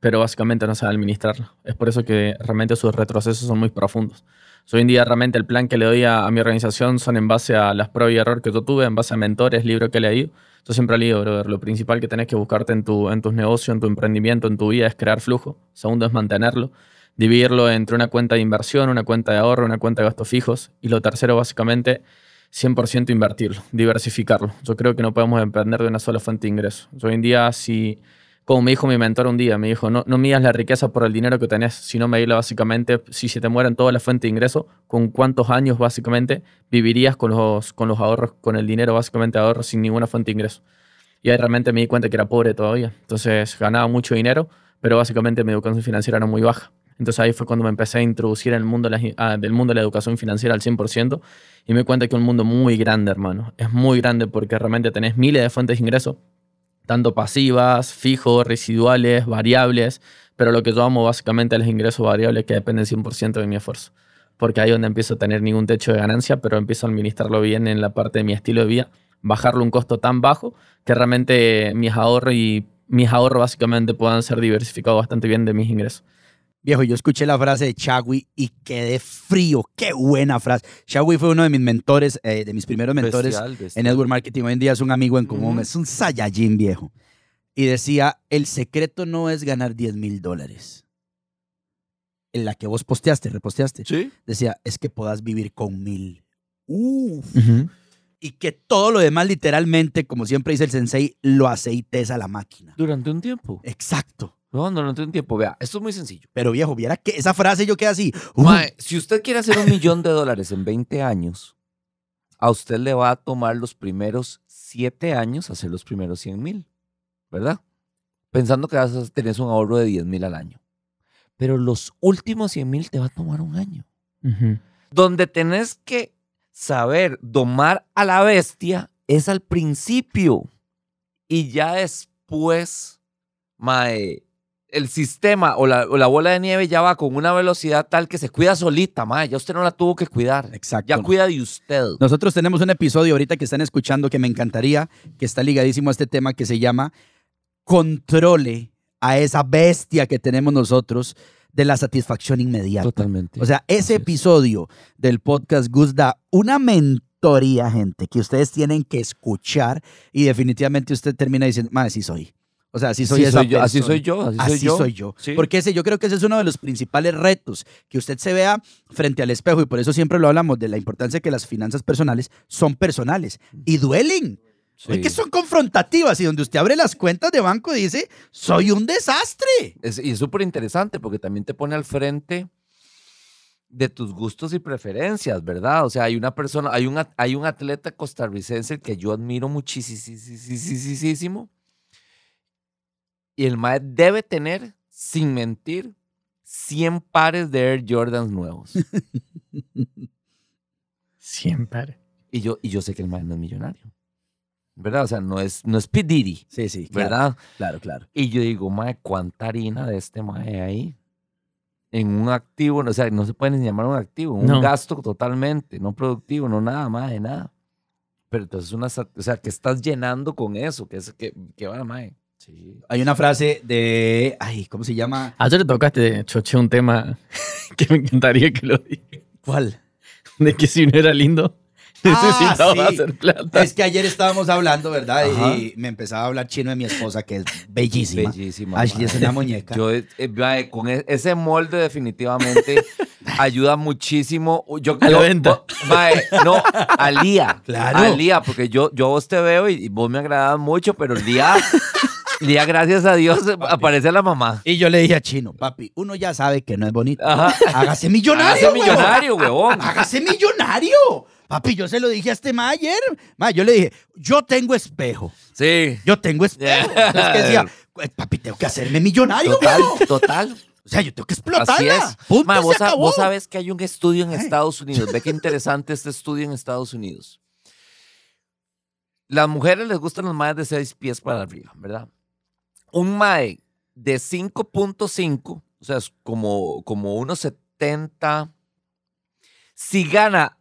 pero básicamente no sabe administrarlo. Es por eso que realmente sus retrocesos son muy profundos. Hoy en día realmente el plan que le doy a, mi organización son en base a las pruebas y errores que yo tuve, en base a mentores, libros que leído. Yo siempre digo, brother, lo principal que tenés que buscarte en, tu, en tus negocios, en tu emprendimiento, en tu vida es crear flujo. Segundo es mantenerlo. Dividirlo entre una cuenta de inversión, una cuenta de ahorro, una cuenta de gastos fijos. Y lo tercero, básicamente, 100% invertirlo, diversificarlo. Yo creo que no podemos depender de una sola fuente de ingreso. Hoy en día, si como me dijo mi mentor un día, me dijo, no, no midas la riqueza por el dinero que tenés, sino medirla básicamente, si se te mueren todas las fuentes de ingreso, con cuántos años básicamente vivirías con los, con los ahorros, con el dinero básicamente ahorros sin ninguna fuente de ingreso. Y ahí realmente me di cuenta que era pobre todavía. Entonces ganaba mucho dinero, pero básicamente mi educación financiera era muy baja. Entonces ahí fue cuando me empecé a introducir en el mundo de la, ah, del mundo la educación financiera al 100% y me di cuenta que es un mundo muy grande, hermano. Es muy grande porque realmente tenés miles de fuentes de ingreso, tanto pasivas, fijos, residuales, variables, pero lo que yo amo básicamente es los ingresos variables que dependen 100% de mi esfuerzo, porque ahí es donde empiezo a tener ningún techo de ganancia, pero empiezo a administrarlo bien en la parte de mi estilo de vida, bajarlo un costo tan bajo que realmente mis ahorros y mis ahorros básicamente puedan ser diversificados bastante bien de mis ingresos. Viejo, yo escuché la frase de Chagui y quedé frío. Qué buena frase. Chagui fue uno de mis mentores, eh, de mis primeros mentores Bestial, bestial. en Network Marketing. Hoy en día es un amigo en común, es un Saiyajin viejo. Y decía, el secreto no es ganar 10 mil dólares. En la que vos posteaste, reposteaste. Sí. Decía, es que puedas vivir con mil. Uf. Y que todo lo demás, literalmente, como siempre dice el sensei, lo aceites a la máquina. Durante un tiempo. Exacto. No, durante un tiempo. Vea, esto es muy sencillo. Pero viejo, viera que esa frase yo quedé así. uf, Mae, si usted quiere hacer un millón de dólares en 20 años, a usted le va a tomar los primeros 7 años hacer los primeros 100 mil, ¿verdad? Pensando que vas a tener un ahorro de 10 mil al año. Pero los últimos 100 mil te va a tomar un año. Donde tenés que saber domar a la bestia es al principio. Y ya después, mae, el sistema o la, o la bola de nieve ya va con una velocidad tal que se cuida solita, mae. Ya usted no la tuvo que cuidar. Exacto. Ya cuida de usted. Nosotros tenemos un episodio ahorita que están escuchando que me encantaría, que está ligadísimo a este tema que se llama Controle a esa bestia que tenemos nosotros de la satisfacción inmediata. Totalmente. O sea, ese Así es. episodio del podcast Gus da una mentoría, gente, que ustedes tienen que escuchar y definitivamente usted termina diciendo, madre, sí soy. O sea, soy Así esa soy yo, así soy yo, así soy yo. soy yo. Sí. Porque ese, yo creo que ese es uno de los principales retos, que usted se vea frente al espejo y por eso siempre lo hablamos de la importancia que las finanzas personales son personales y duelen. Sí. Es que son confrontativas y donde usted abre las cuentas de banco dice, soy un desastre. Es- y es súper interesante porque también te pone al frente de tus gustos y preferencias, ¿verdad? O sea, hay una persona, hay un, hay un atleta costarricense que yo admiro muchísimo. Y el mae debe tener, sin mentir, 100 pares de Air Jordans nuevos. Siempre. Y yo, y yo sé que el mae no es millonario. ¿Verdad? O sea, no es, no es P. Diddy, Sí, sí, ¿verdad? Claro, claro. Y yo digo, mae, ¿cuánta harina de este mae hay? En un activo, o sea, no se puede ni llamar un activo, un No. gasto totalmente, no productivo, no nada, mae, nada. Pero entonces, una, o sea, que estás llenando con eso, que es que, que va, mae. Sí. Hay una frase de, ay, ¿cómo se llama? Ayer tocaste, choché, un tema que me encantaría que lo diga. ¿Cuál? De que si uno era lindo, Necesitaba sí. hacer plata. Es que ayer estábamos hablando, ¿verdad? Ajá. Y me empezaba a hablar chino de mi esposa, que es bellísima. Bellísima. Ashley es una muñeca. Yo, eh, eh, mae, con e- ese molde definitivamente ayuda muchísimo. Yo, A la yo- venta. vo- mae, no, a Lía. Claro. A Lía, porque yo, yo a vos te veo y, y vos me agradas mucho, pero Lía, Lía, gracias a Dios, aparece la mamá. Y yo le dije a Chino, papi, uno ya sabe que no es bonito. Ajá. Hágase millonario, Hágase millonario, huevón. Hágase millonario. Papi, yo se lo dije a este ma ayer. Ma, yo le dije, yo tengo espejo. Sí. Yo tengo espejo. Entonces, que decía, "Pues, papi, tengo que hacerme millonario, Total, weón". total. O sea, yo tengo que Así explotarla. es. Punto, Ma, vos, acabó. vos sabes que hay un estudio en Ay. Estados Unidos. Ve qué interesante este estudio en Estados Unidos. Las mujeres les gustan los maes de 6 pies para arriba, ¿verdad? Un mae de 5.5, o sea, es como, como unos 70. Si gana,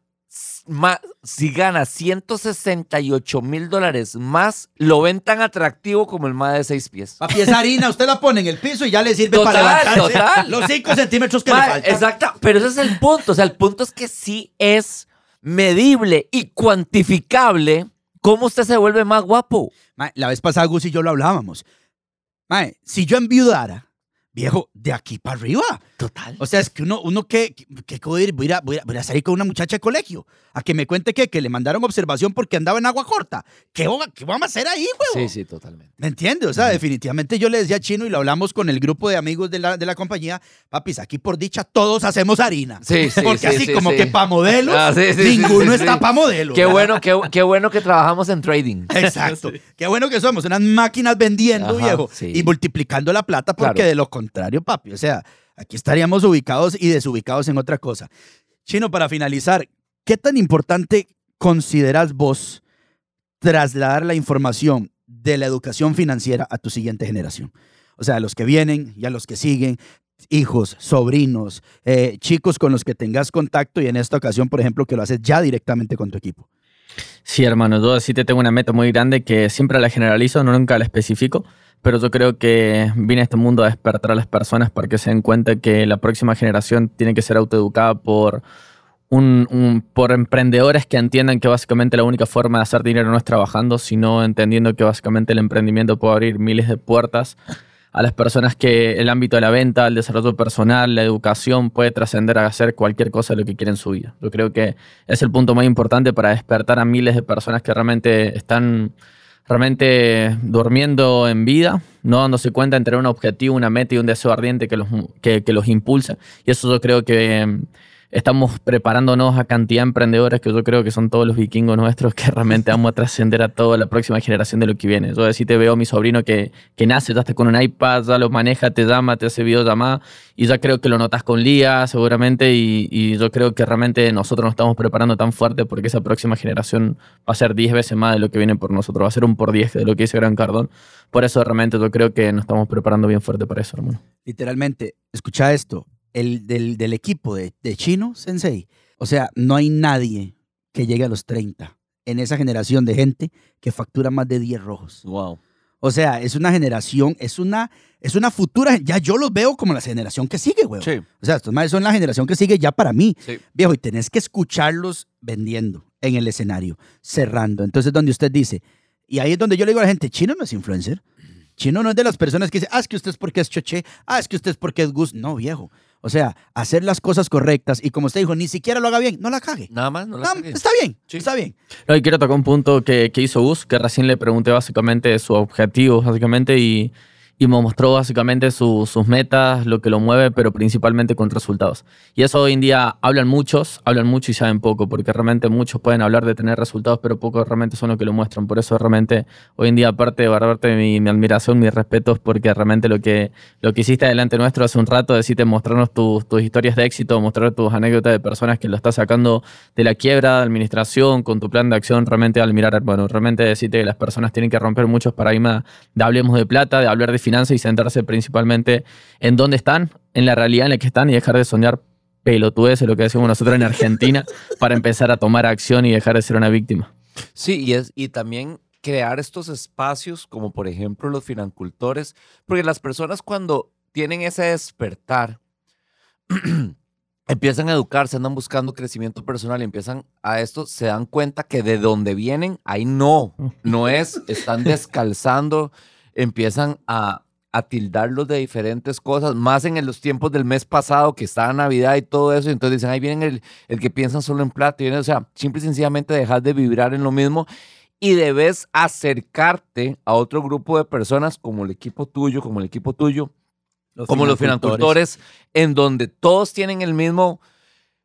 si gana 168 mil dólares más, lo ven tan atractivo como el mae de 6 pies. Papi, esa harina usted la pone en el piso y ya le sirve Total, para levantarse total. los 5 centímetros que le Mae, faltan. Exacto, pero ese es el punto. O sea, el punto es que sí es medible y cuantificable cómo usted se vuelve más guapo. Mae, la vez pasada Gus y yo lo hablábamos. Mae, si yo enviudara, viejo, de aquí para arriba. Total. O sea, es que uno, uno que, que, voy, a ir, voy, a ir voy a- voy a salir con una muchacha de colegio a que me cuente que, que le mandaron observación porque andaba en agua corta. ¿Qué, va- qué vamos a hacer ahí, huevo? Sí, sí, totalmente. ¿Me entiendes? O sea, definitivamente yo le decía a Chino y lo hablamos con el grupo de amigos de la, de la compañía. Papis, aquí por dicha todos hacemos harina. Sí, sí, Porque sí, así sí, como sí. que para modelos, Ah, sí, sí, sí, ninguno sí, sí. está para modelos. Qué ¿verdad? bueno, qué, qué bueno que trabajamos en trading. Exacto. Qué bueno que somos, unas máquinas vendiendo, Ajá, viejo, sí. y multiplicando la plata, porque Claro. de lo contrario, papi, o sea, aquí estaríamos ubicados y desubicados en otra cosa. Chino, para finalizar, ¿qué tan importante consideras vos trasladar la información de la educación financiera a tu siguiente generación? O sea, a los que vienen y a los que siguen, hijos, sobrinos, eh, chicos con los que tengas contacto y en esta ocasión, por ejemplo, que lo haces ya directamente con tu equipo. Sí, hermano, yo sí te tengo una meta muy grande que siempre la generalizo, no nunca la especifico, pero yo creo que vine a este mundo a despertar a las personas para que se den cuenta que la próxima generación tiene que ser autoeducada por, un, un- por emprendedores que entiendan que básicamente la única forma de hacer dinero no es trabajando, sino entendiendo que básicamente el emprendimiento puede abrir miles de puertas a las personas que el ámbito de la venta, el desarrollo personal, la educación puede trascender a hacer cualquier cosa de lo que quieren en su vida. Yo creo que es el punto más importante para despertar a miles de personas que realmente están realmente durmiendo en vida, no dándose cuenta tener un objetivo, una meta y un deseo ardiente que los, que, los impulsa. Y eso yo creo que estamos preparándonos a cantidad de emprendedores que yo creo que son todos los vikingos nuestros que realmente vamos a trascender a toda la próxima generación de lo que viene. Yo así te veo a mi sobrino que, que nace, ya está con un iPad, ya lo maneja, te llama, te hace videollamada y ya creo que lo notas con Lía seguramente y, y yo creo que realmente nosotros nos estamos preparando tan fuerte porque esa próxima generación va a ser 10 veces más de lo que viene por nosotros, va a ser un por 10 de lo que dice Gran Cardón. Por eso realmente yo creo que nos estamos preparando bien fuerte para eso, hermano. literalmente, escucha esto, el del, del equipo de, de Chino Sensei, o sea, no hay nadie que llegue a los 30 en esa generación de gente que factura más de 10 rojos. Wow. O sea, es una generación, es una, es una futura, ya yo los veo como la generación que sigue, güey. Sí. O sea, estos más son la generación que sigue ya para mí. Sí. Viejo, y tenés que escucharlos vendiendo en el escenario, cerrando. Entonces, donde usted dice, y ahí es donde yo le digo a la gente, Chino no es influencer. Chino no es de las personas que dice, ah, es que usted es porque es choche, ah, es que usted es porque es Gus. No, viejo. O sea, hacer las cosas correctas y como usted dijo, ni siquiera lo haga bien, no la cague. Nada más, no la No, cagué. está bien, Sí. está bien. No, y quiero tocar un punto que, que hizo Gus, que recién le pregunté básicamente su objetivo, básicamente, y, y me mostró básicamente su- sus metas, lo que lo mueve, pero principalmente con resultados. Y eso hoy en día hablan muchos, hablan mucho y saben poco, porque realmente muchos pueden hablar de tener resultados, pero pocos realmente son los que lo muestran. Por eso realmente hoy en día, aparte de guardarte mi, mi admiración, mis respetos, porque realmente lo que, lo que hiciste delante nuestro hace un rato, decirte mostrarnos tus, tus historias de éxito, mostrar tus anécdotas de personas que lo estás sacando de la quiebra, de administración, con tu plan de acción, realmente al mirar, bueno, realmente decirte que las personas tienen que romper muchos paradigmas de hablemos de plata, de hablar de finanzas y centrarse principalmente en dónde están, en la realidad en la que están y dejar de soñar pelotudeces, lo que decimos nosotros en Argentina, para empezar a tomar acción y dejar de ser una víctima. Sí, y, es, y también crear estos espacios, como por ejemplo los financultores, porque las personas cuando tienen ese despertar, empiezan a educarse, andan buscando crecimiento personal y empiezan a esto, se dan cuenta que de donde vienen, ahí no, no es, están descalzando, empiezan a, a tildarlos de diferentes cosas, más en los tiempos del mes pasado que estaba Navidad y todo eso, y entonces dicen, ahí vienen el, el que piensan solo en plata, y vienen, o sea, simple y sencillamente dejar de vibrar en lo mismo y debes acercarte a otro grupo de personas como el equipo tuyo, como el equipo tuyo, como los financultores, en donde todos tienen el mismo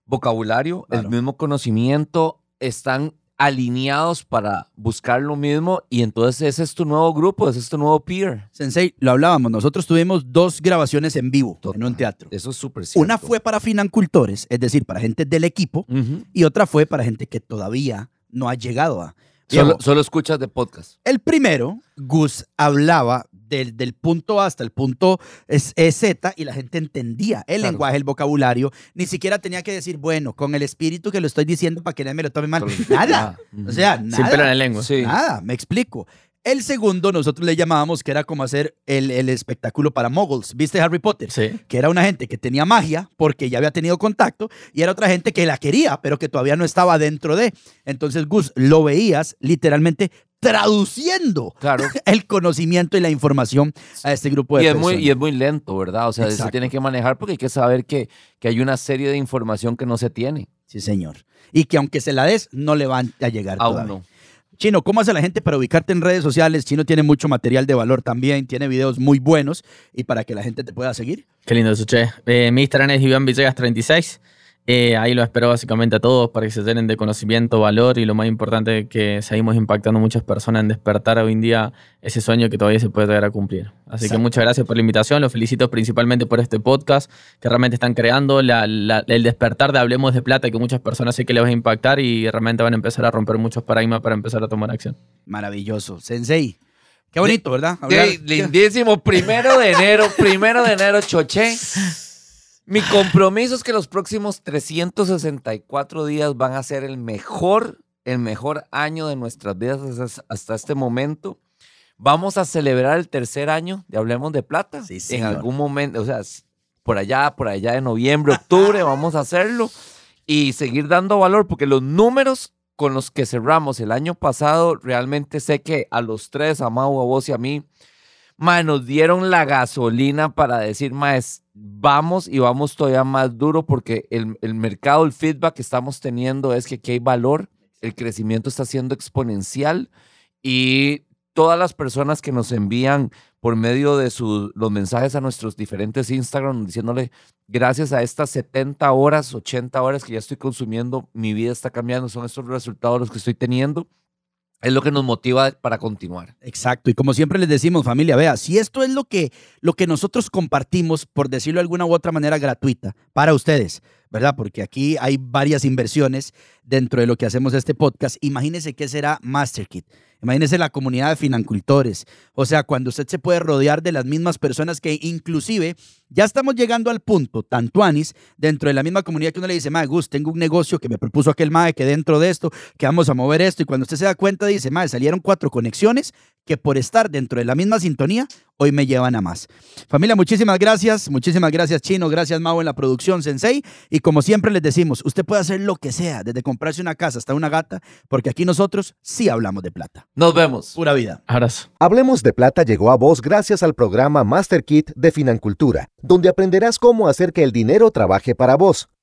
vocabulario, el mismo conocimiento, están alineados para buscar lo mismo y entonces ese es tu nuevo grupo, ese es tu nuevo peer. Sensei, lo hablábamos, nosotros tuvimos dos grabaciones en vivo en un teatro. Eso es súper cierto. Una fue para financultores, es decir, para gente del equipo, y otra fue para gente que todavía no ha llegado a... Solo, solo escuchas de podcast. el primero, Gus hablaba del, del punto A hasta el punto es, es Z y la gente entendía el Claro. lenguaje, el vocabulario. Ni siquiera tenía que decir, bueno, con el espíritu que lo estoy diciendo para que nadie me lo tome mal. Nada. O sea, nada. Sin pelo en la lengua. Sí. Nada, me explico. El segundo nosotros le llamábamos que era como hacer el, el espectáculo para moguls. ¿Viste Harry Potter? Sí. Que era una gente que tenía magia porque ya había tenido contacto y era otra gente que la quería, pero que todavía no estaba dentro de. Entonces, Gus, lo veías literalmente traduciendo Claro. el conocimiento y la información a este grupo de Y es, personas. muy, y es muy lento, ¿verdad? O sea, se tiene que manejar porque hay que saber que, que hay una serie de información que no se tiene. Sí, señor. Y que aunque se la des, no le van a llegar Aún todavía. no. Chino, ¿cómo hace la gente para ubicarte en redes sociales? Chino tiene mucho material de valor también, tiene videos muy buenos y para que la gente te pueda seguir. Qué lindo eso, che. Eh, mi Instagram es Iván Villegas36. Eh, ahí lo espero básicamente a todos para que se llenen de conocimiento, valor y lo más importante que seguimos impactando muchas personas en despertar hoy en día ese sueño que todavía se puede llegar a cumplir. Así que muchas gracias por la invitación, los felicito principalmente por este podcast que realmente están creando, la- la- el despertar de Hablemos de Plata que muchas personas sé que les va a impactar y realmente van a empezar a romper muchos paradigmas para empezar a tomar acción. Maravilloso. Sensei. Qué bonito, ¿verdad? Hablar- lindísimo, primero de enero, primero de enero, choché. Mi compromiso es que los próximos 364 días van a ser el mejor, el mejor año de nuestras vidas hasta, este momento. Vamos a celebrar el tercer año de Hablemos de Plata. Sí, en algún momento, o sea, por allá, por allá de noviembre, octubre, vamos a hacerlo y seguir dando valor, porque los números con los que cerramos el año pasado, realmente sé que a los tres, a Mau, a vos y a mí, ma, nos dieron la gasolina para decir, más vamos y vamos todavía más duro porque el, el mercado, el feedback que estamos teniendo es que aquí hay valor, el crecimiento está siendo exponencial y todas las personas que nos envían por medio de sus los mensajes a nuestros diferentes Instagram diciéndole gracias a estas 70 horas, 80 horas que ya estoy consumiendo, mi vida está cambiando, son estos resultados los que estoy teniendo, es lo que nos motiva para continuar. Exacto, y como siempre les decimos, familia, vea, si esto es lo que, lo que nosotros compartimos, por decirlo de alguna u otra manera gratuita, para ustedes, ¿verdad? Porque aquí hay varias inversiones dentro de lo que hacemos este podcast. Imagínense qué será MasterKit. Imagínense la comunidad de financultores. O sea, cuando usted se puede rodear de las mismas personas que inclusive ya estamos llegando al punto, tanto Anis, dentro de la misma comunidad que uno le dice, Mae, Gus, tengo un negocio que me propuso aquel Mae, que dentro de esto, que vamos a mover esto. Y cuando usted se da cuenta, dice, Mae, salieron cuatro conexiones que por estar dentro de la misma sintonía, hoy me llevan a más. Familia, muchísimas gracias. Muchísimas gracias, Chino. Gracias, Mau, en la producción, Sensei. Y como siempre les decimos, usted puede hacer lo que sea, desde comprarse una casa hasta una gata, porque aquí nosotros sí hablamos de plata. Nos vemos. Pura vida. Abrazo. Hablemos de Plata llegó a vos gracias al programa Master Kit de Financultura, donde aprenderás cómo hacer que el dinero trabaje para vos.